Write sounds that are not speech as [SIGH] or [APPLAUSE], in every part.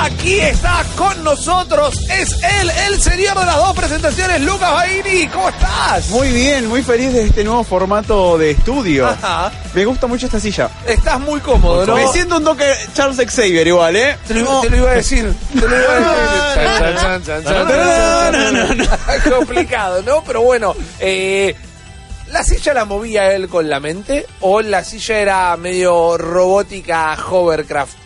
Aquí está con nosotros, es él, el señor de las dos presentaciones, Lucas Baini. ¿Cómo estás? Muy bien, muy feliz de este nuevo formato de estudio. Ajá. Me gusta mucho esta silla. Estás muy cómodo, ¿no? Me siento un toque Charles Xavier igual, ¿eh? Te lo, te lo iba a decir. Te lo iba a decir. [LAUGHS] [LAUGHS] Complicado, ¿no? Pero bueno, eh, ¿la silla la movía él con la mente o la silla era medio robótica hovercraft?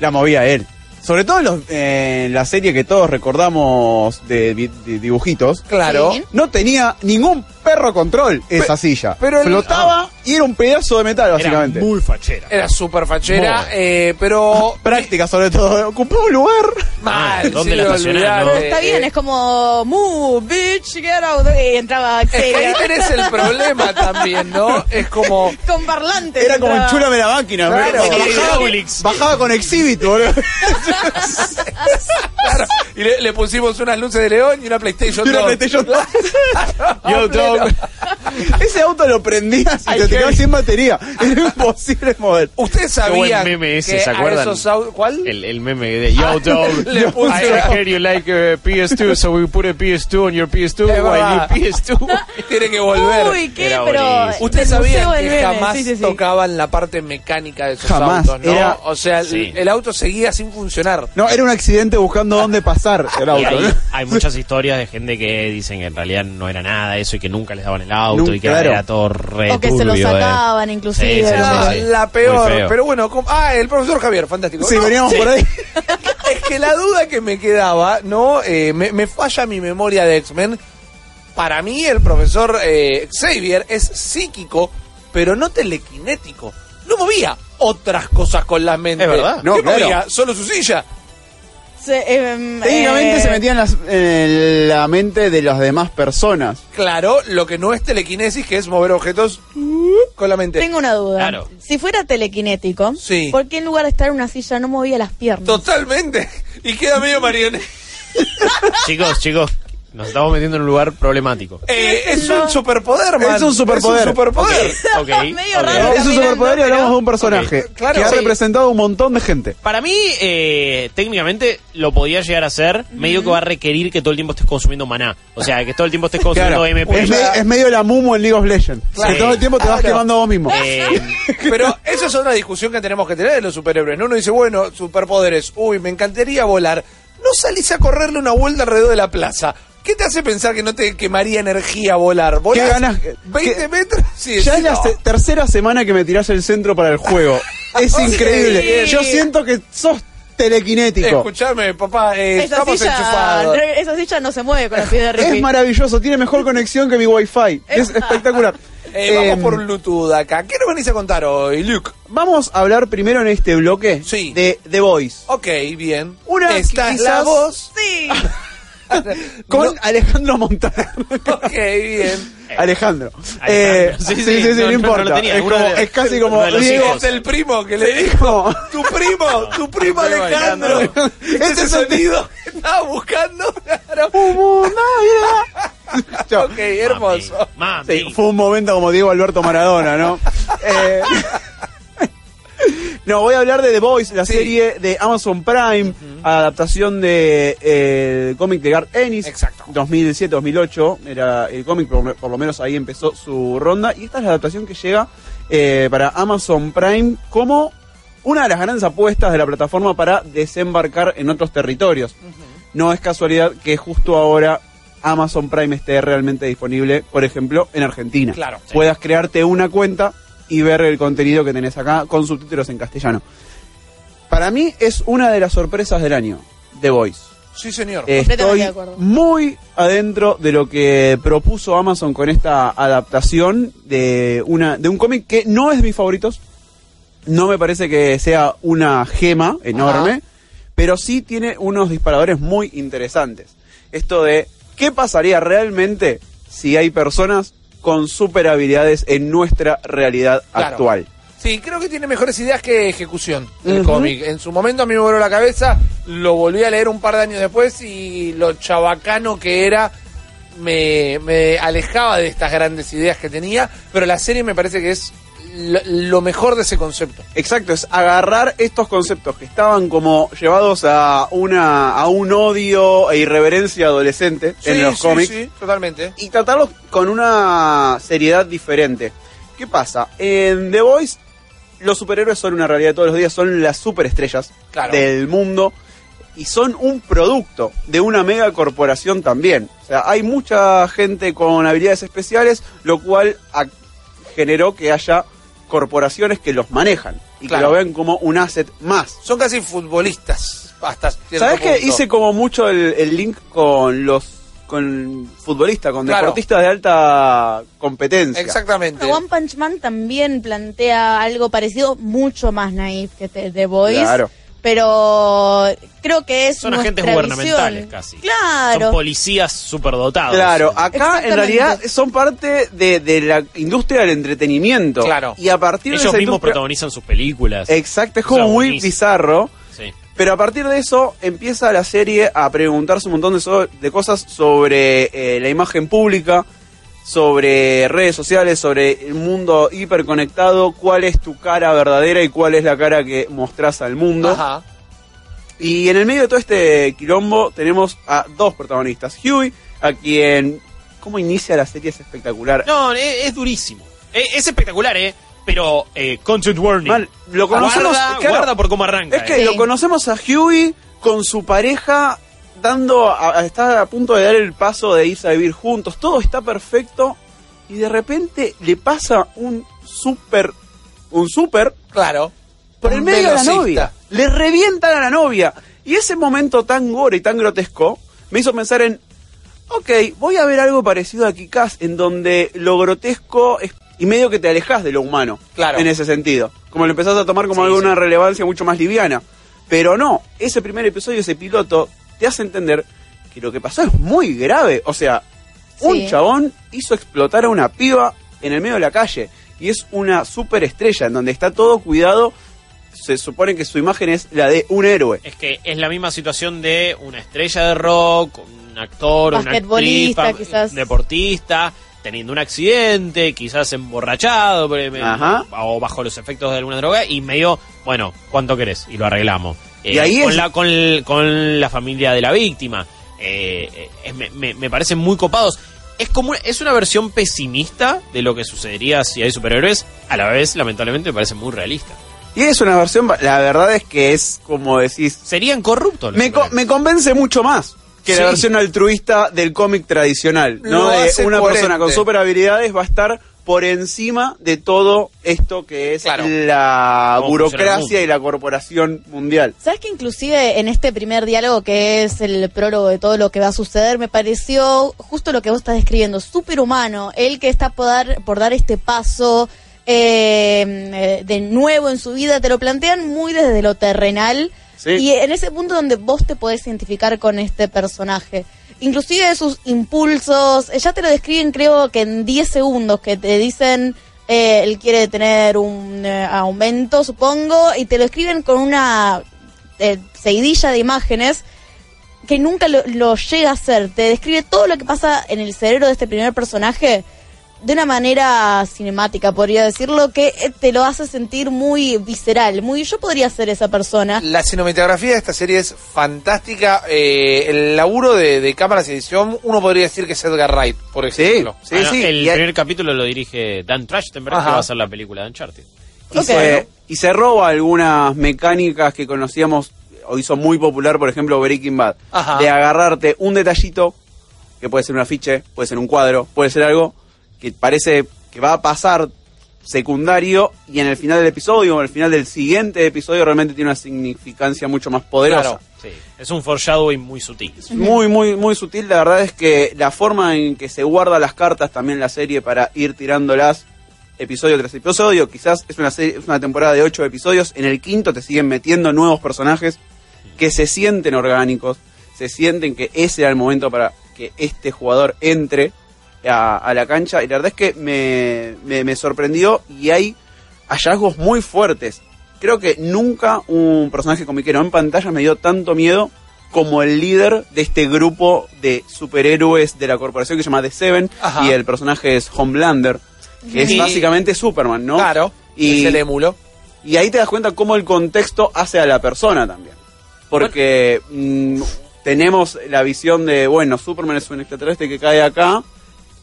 La movía él. Sobre todo en, los- eh, en la serie que todos recordamos de, dibujitos. Claro. Sí. No tenía ningún perro control esa silla. pero el- Flotaba y era un pedazo de metal, básicamente. Era muy fachera. Era súper fachera, Muy. eh, pero... [LAUGHS] Práctica, sobre todo. Ocupaba un lugar. Mal, ¿Dónde sí, la estacionás, no? olvidate. Está bien, es como Move, bitch, get out. Y entraba Es que ahí tenés el problema también, ¿no? Es como... [LAUGHS] Con parlantes. Era como entraba. enchúlame la máquina. Claro. Bajaba- Sí, bajaba, con Exhibit, boludo. Claro, y le, le pusimos unas luces de león y una PlayStation Y una 2. PlayStation 2. Yo, dog. [LAUGHS] Ese auto lo prendías y Ay, te, quedabas sin batería. [LAUGHS] Era imposible mover. Ustedes Qué buen sabían meme ese, que ¿se acuerdan? esos ¿Cuál? El, el meme de Yo dog, [LAUGHS] Le puso- I heard you like uh, PS2, so we put a PS2 on your PS2 Es while you PS2. Tiene que volver. Uy, qué, Era pero. Ustedes sabían que meme, jamás sí, sí, sí. tocaban la parte mecánica de esos Jamás, autos, ¿no? era- O sea, el- Sí. el, auto seguía sin funcionar. No, era un accidente buscando dónde pasar el Y auto. hay, hay muchas historias de gente que dicen que en realidad no era nada eso y que nunca les daban el auto Y que claro. era todo re O que se lo eh. sacaban, inclusive. Sí, sí, Era sí, sí. la peor. Pero bueno, ah, el profesor Javier, fantástico. Sí, No, veníamos por ahí. [LAUGHS] Es que la duda que me quedaba, ¿no? Eh, me, me falla mi memoria de X-Men. Para mí, el profesor eh, Xavier es psíquico, pero no telequinético. No movía otras cosas con la mente. Es verdad. No, ¿Qué claro. movía? Solo su silla. Se- em, Técnicamente eh, se metía en, las- en la mente de las demás personas. Claro, lo que no es telequinesis, que es mover objetos con la mente. Tengo una duda. Claro. Si fuera telequinético, Sí. ¿por qué en lugar de estar en una silla no movía las piernas? Totalmente. Y queda medio marioneta. Chicos, chicos, nos estamos metiendo en un lugar problemático. Eh, es un superpoder, man. Es un superpoder. Es un superpoder. [LAUGHS] Medio ok. raro. Es un superpoder y pero- hablamos de un personaje Ok, claro, que ha representado a un montón de gente. Para mí, eh, técnicamente lo podía llegar a ser, medio que va a requerir que todo el tiempo estés consumiendo maná. O sea, que todo el tiempo estés consumiendo Claro, MP. es, me- es medio la mumo en League of Legends. Claro. Que todo el tiempo te vas Claro. quemando a vos mismo. Eh, [LAUGHS] Pero esa es otra discusión que tenemos que tener de los superhéroes. ¿no? Uno dice, bueno, superpoderes, uy, me encantaría volar. No salís a correrle una vuelta alrededor de la plaza. ¿Qué te hace pensar que no te quemaría energía volar? ¿Volás ¿Qué ganas? 20 ¿Qué- metros? Sí, Ya sí, es la se- tercera semana que me tirás el centro para el juego. [LAUGHS] Es increíble. Yo siento que sos telequinético. Escuchame, papá, eh, Esa estamos silla, enchufados. esa silla no se mueve con los pies de Ricky. Es maravilloso, tiene mejor conexión que mi wifi. Es espectacular. Eh, vamos Em, por Bluetooth acá. ¿Qué nos venís a contar hoy, Luke? Vamos a hablar primero en este bloque Sí. de The Voice. Ok, bien. Una Esta es quizás- la voz. Sí. [LAUGHS] [LAUGHS] Con No- Alejandro Montana. [LAUGHS] Ok, bien. Alejandro. [LAUGHS] Alejandro. Eh, Sí, sí, sí, no, no, no, no importa. es, Uno como- de- es casi como Diego. Es el primo que le dijo. Tu primo, tu primo Alejandro. Alejandro. Este sonido que estaba buscando. Ok, hermoso. Mami. Sí, fue un momento como Diego Alberto Maradona, ¿no? Eh, no, voy a hablar de The Voice, la Sí. serie de Amazon Prime, adaptación de eh, el cómic de Garth Ennis. Exacto. 2007-2008 era el cómic, por, por lo menos ahí empezó su ronda. Y esta es la adaptación que llega eh, para Amazon Prime como una de las grandes apuestas de la plataforma para desembarcar en otros territorios. No es casualidad que justo ahora Amazon Prime esté realmente disponible, por ejemplo, en Argentina. Claro, sí. Puedas crearte una cuenta y ver el contenido que tenés acá con subtítulos en castellano. Para mí es una de las sorpresas del año, The Voice. Sí, señor. Estoy de muy adentro de lo que propuso Amazon con esta adaptación de una de un cómic que no es de mis favoritos. No me parece que sea una gema enorme, Ajá. pero sí tiene unos disparadores muy interesantes. Esto de qué pasaría realmente si hay personas con super habilidades en nuestra realidad Claro. actual. Sí, creo que tiene mejores ideas que ejecución el cómic. En su momento a mí me voló la cabeza, lo volví a leer un par de años después y lo chabacano que era me, me alejaba de estas grandes ideas que tenía, pero la serie me parece que es lo, lo mejor de ese concepto. Exacto, es agarrar estos conceptos que estaban como llevados a una a un odio e irreverencia adolescente en los sí, cómics sí, totalmente. y tratarlos con una seriedad diferente. ¿Qué pasa? En The Voice los superhéroes son una realidad de todos los días, son las superestrellas Claro. del mundo y son un producto de una mega corporación también. O sea, hay mucha gente con habilidades especiales, lo cual generó que haya corporaciones que los manejan y Claro. que lo ven como un asset más. Son casi futbolistas. Hasta ¿Sabes que hice como mucho el, el link con los con futbolistas, con Claro. deportistas de alta competencia? Exactamente. One Punch Man también plantea algo parecido, mucho más naif que The, The Voice. Claro. Pero creo que es Son agentes gubernamentales visión. casi. Claro. Son policías superdotados. Claro, acá en realidad son parte de, de la industria del entretenimiento. Claro. Y a partir de Ellos mismos industria- protagonizan sus películas. Exacto, es O sea, como muy buenísimo. bizarro. Sí. Pero a partir de eso empieza la serie a preguntarse un montón de, so- de cosas sobre eh, la imagen pública, sobre redes sociales, sobre el mundo hiperconectado, cuál es tu cara verdadera y cuál es la cara que mostrás al mundo. Ajá. Y en el medio de todo este quilombo tenemos a dos protagonistas. Huey, a quien... ¿Cómo inicia la serie? Es espectacular. No, es, es durísimo. Es, es espectacular, ¿eh? Pero, eh, content warning. Mal, lo conocemos... Guarda, claro, guarda por cómo arranca. Es que ¿eh? lo conocemos a Huey con su pareja dando, a- está a punto de dar el paso de irse a vivir juntos, todo está perfecto y de repente le pasa un súper, un súper Claro. por el medio de la novia, le revientan a la novia y ese momento tan gore y tan grotesco me hizo pensar en, ok, voy a ver algo parecido a Kikaz en donde lo grotesco es y medio que te alejas de lo humano. Claro. En ese sentido. Como lo empezás a tomar como Sí, alguna sí. relevancia mucho más liviana. Pero no, ese primer episodio, ese piloto, te hace entender que lo que pasó es muy grave. O sea, un Sí. chabón hizo explotar a una piba en el medio de la calle. Y es una superestrella en donde está todo cuidado. Se supone que su imagen es la de un héroe. Es que es la misma situación de una estrella de rock, un actor, actriz, quizás. deportista, teniendo un accidente, quizás emborrachado Ajá. o bajo los efectos de alguna droga y medio, bueno, ¿cuánto querés? Y lo arreglamos. Eh, Y ahí con, es- la, con, el- con la familia de la víctima. Eh, eh, es- me, me- me parecen muy copados. Es como una- es una versión pesimista de lo que sucedería si hay superhéroes, a la vez, lamentablemente, me parece muy realista. Y es una versión, la verdad es que es como decís, Serían corruptos los me, co- superhéroes. me convence mucho más que Sí. la versión altruista del cómic tradicional. ¿no? De una coherente. persona con super habilidades va a estar por encima de todo esto que es Claro. la el burocracia y la corporación mundial. ¿Sabes que inclusive en este primer diálogo, que es el prólogo de todo lo que va a suceder, me pareció justo lo que vos estás describiendo, súper humano, él que está por dar, por dar este paso eh, eh, de nuevo en su vida, te lo plantean muy desde lo terrenal Sí. y en ese punto donde vos te podés identificar con este personaje. Inclusive sus impulsos, eh, ya te lo describen creo que en 10 segundos, que te dicen... eh, él quiere tener un eh, aumento, supongo, y te lo escriben con una eh, seguidilla de imágenes que nunca lo, lo llega a hacer. Te describe todo lo que pasa en el cerebro de este primer personaje de una manera cinemática, podría decirlo, que eh, te lo hace sentir muy visceral. Muy, yo podría ser esa persona. La cinematografía de esta serie es fantástica. Eh, el laburo de, de cámaras y edición, uno podría decir que es Edgar Wright, por Sí, ejemplo. sí, Bueno, sí. El Y, primer capítulo lo dirige Dan Trachtenberg, que va a ser la película de Uncharted. y se, y se roba algunas mecánicas que conocíamos o hizo muy popular, por ejemplo, Breaking Bad. Ajá. De agarrarte un detallito, que puede ser un afiche, puede ser un cuadro, puede ser algo que parece que va a pasar secundario y en el final del episodio o en el final del siguiente episodio realmente tiene una significancia mucho más poderosa. Claro. Sí, es un foreshadowing muy sutil. Muy, muy, muy sutil. La verdad es que la forma en que se guarda las cartas también en la serie para ir tirándolas episodio tras episodio. Quizás es una, serie, es una temporada de ocho episodios. En el quinto te siguen metiendo nuevos personajes que se sienten orgánicos. Se sienten que ese era el momento para que este jugador entre a, a la cancha. Y la verdad es que me, me, me sorprendió y hay hallazgos muy fuertes. Creo que nunca un personaje comiquero en pantalla me dio tanto miedo como el líder de este grupo de superhéroes de la corporación que se llama The Seven Ajá. y el personaje es Homelander, que es básicamente Superman, ¿no? Claro. Y, Es el émulo. y ahí te das cuenta cómo el contexto hace a la persona también. Porque mm, tenemos la visión de, bueno, Superman es un extraterrestre que cae acá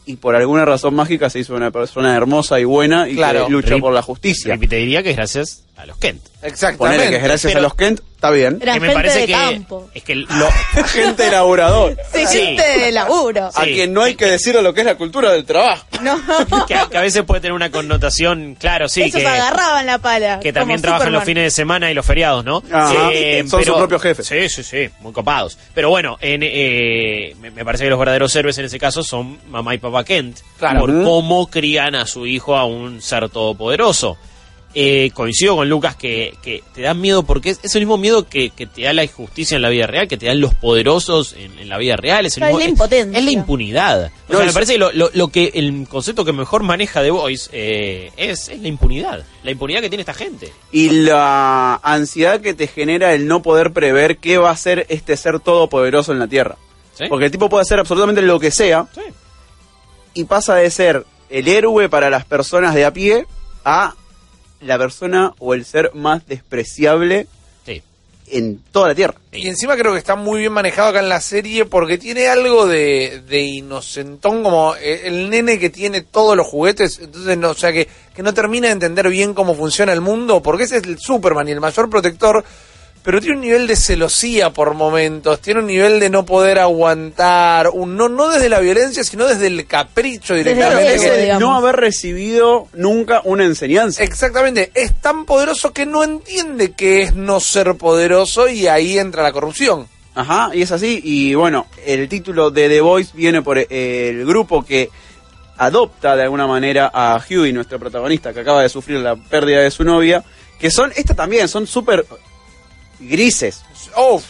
y por alguna razón mágica se hizo una persona hermosa y buena y Claro. que lucha Rip- por la justicia. Y te diría que es gracias a los Kent. Exactamente. Ponele que es gracias Pero- a los Kent, está bien. Eran que me gente parece de que campo. es que [LAUGHS] lo, Gente elaborador. Sí, Sí. gente de laburo. A Sí. quien no hay que decirle lo que es la cultura del trabajo. No. que, a, que a veces puede tener una connotación, claro, sí, Ellos que, agarraban la pala. que también como trabajan los Superman. fines de semana y los feriados, ¿no? Ajá. Son sus propios jefes. Sí, sí, sí, muy copados. Pero bueno, en, eh, me, me parece que los verdaderos héroes en ese caso son mamá y papá Kent, Claro. por Ujú. cómo crían a su hijo a un ser todopoderoso. Eh, coincido con Lucas que, que te da miedo porque es, es el mismo miedo que, que te da la injusticia en la vida real, que te dan los poderosos en, en la vida real. Es, el Claro, mismo- es la impotencia. es la impunidad. O No, sea, me parece que lo, lo- lo que el concepto que mejor maneja The Voice eh, es, es la impunidad. La impunidad que tiene esta gente. Y la ansiedad que te genera el no poder prever qué va a ser este ser todopoderoso en la Tierra. ¿Sí? Porque el tipo puede hacer absolutamente lo que sea Sí. y pasa de ser el héroe para las personas de a pie a la persona o el ser más despreciable Sí. en toda la Tierra. Y encima creo que está muy bien manejado acá en la serie porque tiene algo de, de inocentón, como eh, el nene que tiene todos los juguetes, entonces no, o sea que, que no termina de entender bien cómo funciona el mundo, porque ese es el Superman y el mayor protector, pero tiene un nivel de celosía por momentos, tiene un nivel de no poder aguantar, un, no, no desde la violencia, sino desde el capricho Desde directamente. que- digamos. No haber recibido nunca una enseñanza. Exactamente, es tan poderoso que no entiende que es no ser poderoso y ahí entra la corrupción. Ajá, y es así. Y bueno, el título de The Voice viene por eh, el grupo que adopta de alguna manera a Huey, nuestro protagonista, que acaba de sufrir la pérdida de su novia. Que son, esta también, son súper grises. Oh,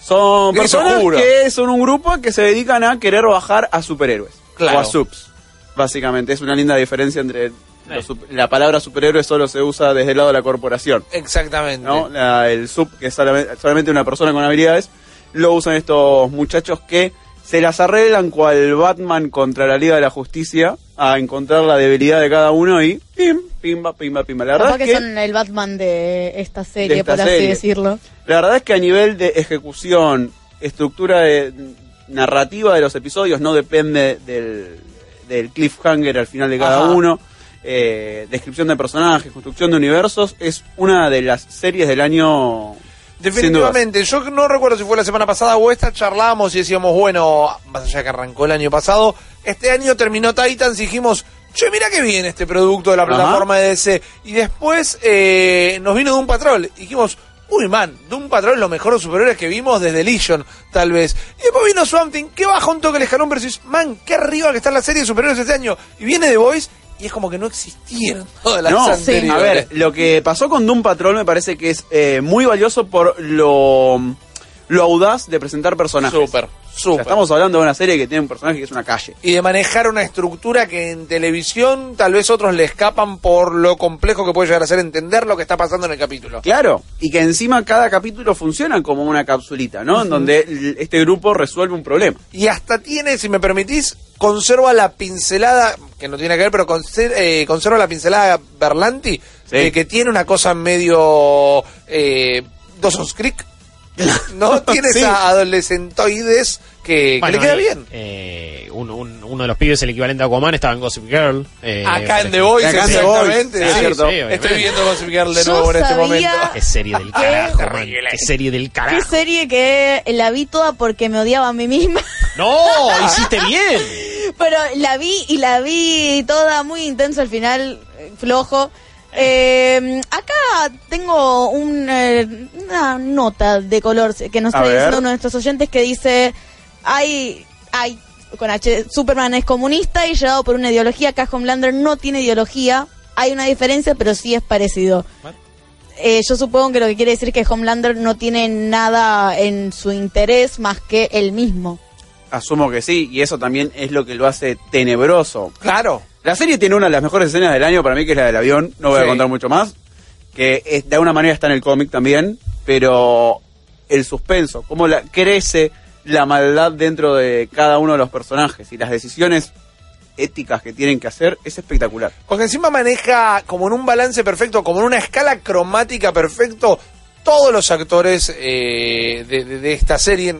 Son Gris personas oscuro. que son un grupo que se dedican a querer bajar a superhéroes. Claro. O a subs. Básicamente, es una linda diferencia entre... los la palabra superhéroe solo se usa desde el lado de la corporación. exactamente. ¿no? La- el sub, que es solamente, solamente una persona con habilidades, lo usan estos muchachos que se las arreglan cual Batman contra la Liga de la Justicia a encontrar la debilidad de cada uno y pim, pimba, pimba, pimba. La verdad, es que que, son el Batman de esta serie, De esta por así serie. decirlo. la verdad es que a nivel de ejecución, estructura de, narrativa de los episodios, no depende del, del cliffhanger al final de cada Ajá. uno. eh, descripción de personajes, construcción de universos, es una de las series del año Definitivamente, yo no recuerdo si fue la semana pasada o esta, charlábamos y decíamos, bueno, más allá que arrancó el año pasado, este año terminó Titans y dijimos, che, mira qué bien este producto de la Ajá. plataforma de DC. Y después eh, nos vino Doom Patrol y dijimos, uy man, Doom Patrol es lo mejor superhéroes que vimos desde Legion, tal vez. Y después vino Swamp Thing, que baja un toque el escalón, decís, man, qué arriba que está la serie de superhéroes este año. Y viene The Voice y es como que no existieron [LAUGHS] todas las No, anteriores. a ver, lo que pasó con Doom Patrol me parece que es eh, muy valioso por lo, lo audaz de presentar personajes. Súper, O sea, súper. estamos hablando de una serie que tiene un personaje que es una calle. y de manejar una estructura que en televisión tal vez otros le escapan por lo complejo que puede llegar a ser entender lo que está pasando en el capítulo. Claro, y que encima cada capítulo funciona como una capsulita, ¿no? En donde este grupo resuelve un problema. Y hasta tiene, si me permitís, conserva la pincelada, que no tiene que ver, pero conser- eh, conserva la pincelada Berlanti, Sí. eh, que tiene una cosa medio eh, Dawson's Creek. [LAUGHS] ¿No? Tiene Sí. esa adolescentoides que, que Bueno, le queda y, bien. eh, uno, un- uno de los pibes, el equivalente a Aquaman, estaba en Gossip Girl. eh, Acá en The. Voice, The exactamente. Sí. es cierto. Sí. Estoy viendo Gossip Girl de Yo nuevo en este momento. Qué serie del carajo, man. Qué serie del Qué carajo. serie que la vi toda porque me odiaba a mí misma. No, [LAUGHS] hiciste bien. Pero la vi y la vi toda muy intensa al final, flojo. Eh, acá tengo un, eh, una nota de color que nos está diciendo uno de nuestros oyentes que dice, hay, hay, con H, Superman es comunista y llevado por una ideología, acá Homelander no tiene ideología, hay una diferencia pero sí es parecido. Eh, yo supongo que lo que quiere decir es que Homelander no tiene nada en su interés más que él mismo. Asumo que sí, y eso también es lo que lo hace tenebroso. Claro. La serie tiene una de las mejores escenas del año para mí, que es la del avión, no voy a contar mucho más, que es- de alguna manera está en el cómic también, pero el suspenso, cómo la, crece la maldad dentro de cada uno de los personajes y las decisiones éticas que tienen que hacer, es espectacular. Porque encima maneja como en un balance perfecto, como en una escala cromática perfecto, todos los actores eh, de, de- de esta serie,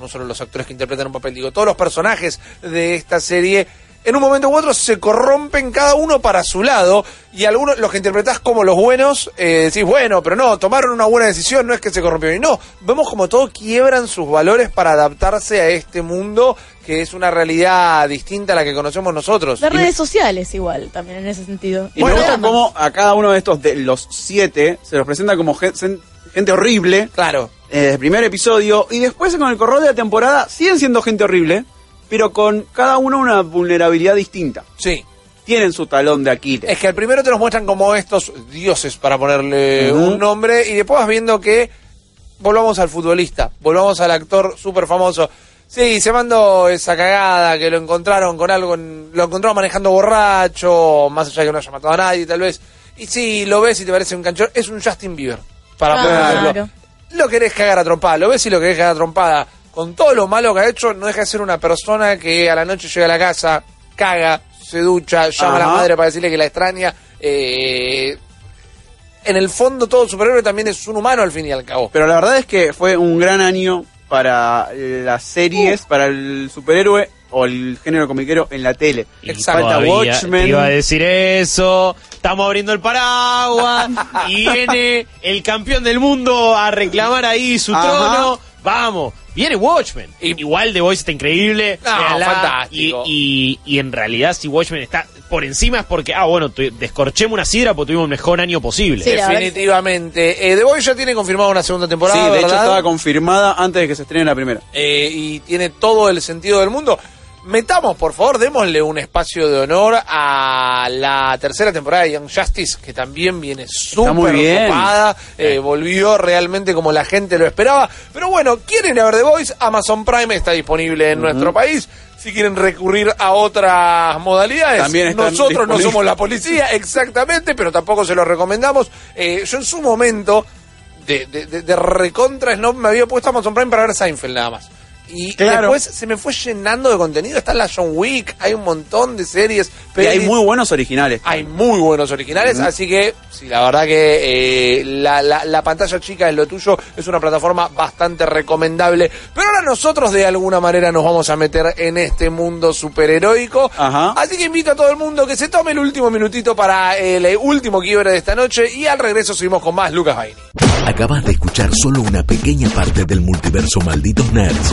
no solo los actores que interpretan un papel, digo, todos los personajes de esta serie, en un momento u otro se corrompen cada uno para su lado, y algunos, los que interpretás como los buenos, eh, decís, bueno, pero no, tomaron una buena decisión, no es que se corrompieron. Y no, vemos como todos quiebran sus valores para adaptarse a este mundo que es una realidad distinta a la que conocemos nosotros. De redes sociales igual, también en ese sentido. Y me gusta cómo a cada uno de estos, de los siete, se los presenta como gen- gente horrible Claro. Eh, desde el primer episodio y después con el correr de la temporada siguen siendo gente horrible, pero con cada uno una vulnerabilidad distinta. Sí. Tienen su talón de Aquiles. Es que al primero te los muestran como estos dioses, para ponerle un nombre, y después vas viendo que volvamos al futbolista, volvamos al actor súper famoso. Sí, se mandó esa cagada, que lo encontraron con algo, en- lo encontraron manejando borracho, más allá de que no haya matado a nadie, tal vez. Y sí, lo ves y te parece un canchón, es un Justin Bieber, para Claro. ponerlo. Lo querés cagar a trompada, lo ves y lo querés cagar a trompada. Con todo lo malo que ha hecho, no deja de ser una persona que a la noche llega a la casa, caga, se ducha, llama a la madre para decirle que la extraña. eh, en el fondo, todo superhéroe también es un humano al fin y al cabo. Pero la verdad es que fue un gran año para las series, para el superhéroe o el género comiquero en la tele. Exacto. Falta todavía Watchmen. te iba a decir eso. Estamos abriendo el paraguas. [LAUGHS] y viene el campeón del mundo a reclamar ahí su Ajá. trono. Vamos. Viene Watchmen. Y- Igual The Voice está increíble. No, fantástico. Y, y, y en realidad, si Watchmen está por encima es porque, ah, bueno, descorchemos una sidra porque tuvimos el mejor año posible. Sí, Definitivamente. Eh, The Voice ya tiene confirmada una segunda temporada, Sí, de hecho estaba confirmada antes de que se estrene la primera. Eh, y tiene todo el sentido del mundo. Metamos, por favor, démosle un espacio de honor a la tercera temporada de Young Justice, que también viene súper ocupada, eh, volvió realmente como la gente lo esperaba. Pero bueno, quieren ver The Voice, Amazon Prime está disponible en nuestro país. Si quieren recurrir a otras modalidades, También nosotros no somos la policía, exactamente, pero tampoco se lo recomendamos. Eh, yo en su momento de, de, de- de recontra no me había puesto Amazon Prime para ver Seinfeld nada más. Y Claro. después se me fue llenando de contenido. Está la John Wick, hay un montón de series. Y hay muy buenos originales. Hay muy buenos originales, así que sí, la verdad que eh, la, la- la pantalla chica es lo tuyo, es una plataforma bastante recomendable. Pero ahora nosotros de alguna manera nos vamos a meter en este mundo superheroico. Ajá. Así que invito a todo el mundo que se tome el último minutito para el eh, último quiebre de esta noche y al regreso seguimos con más Lucas Baini. Acabas de escuchar solo una pequeña parte del multiverso Malditos Nerds.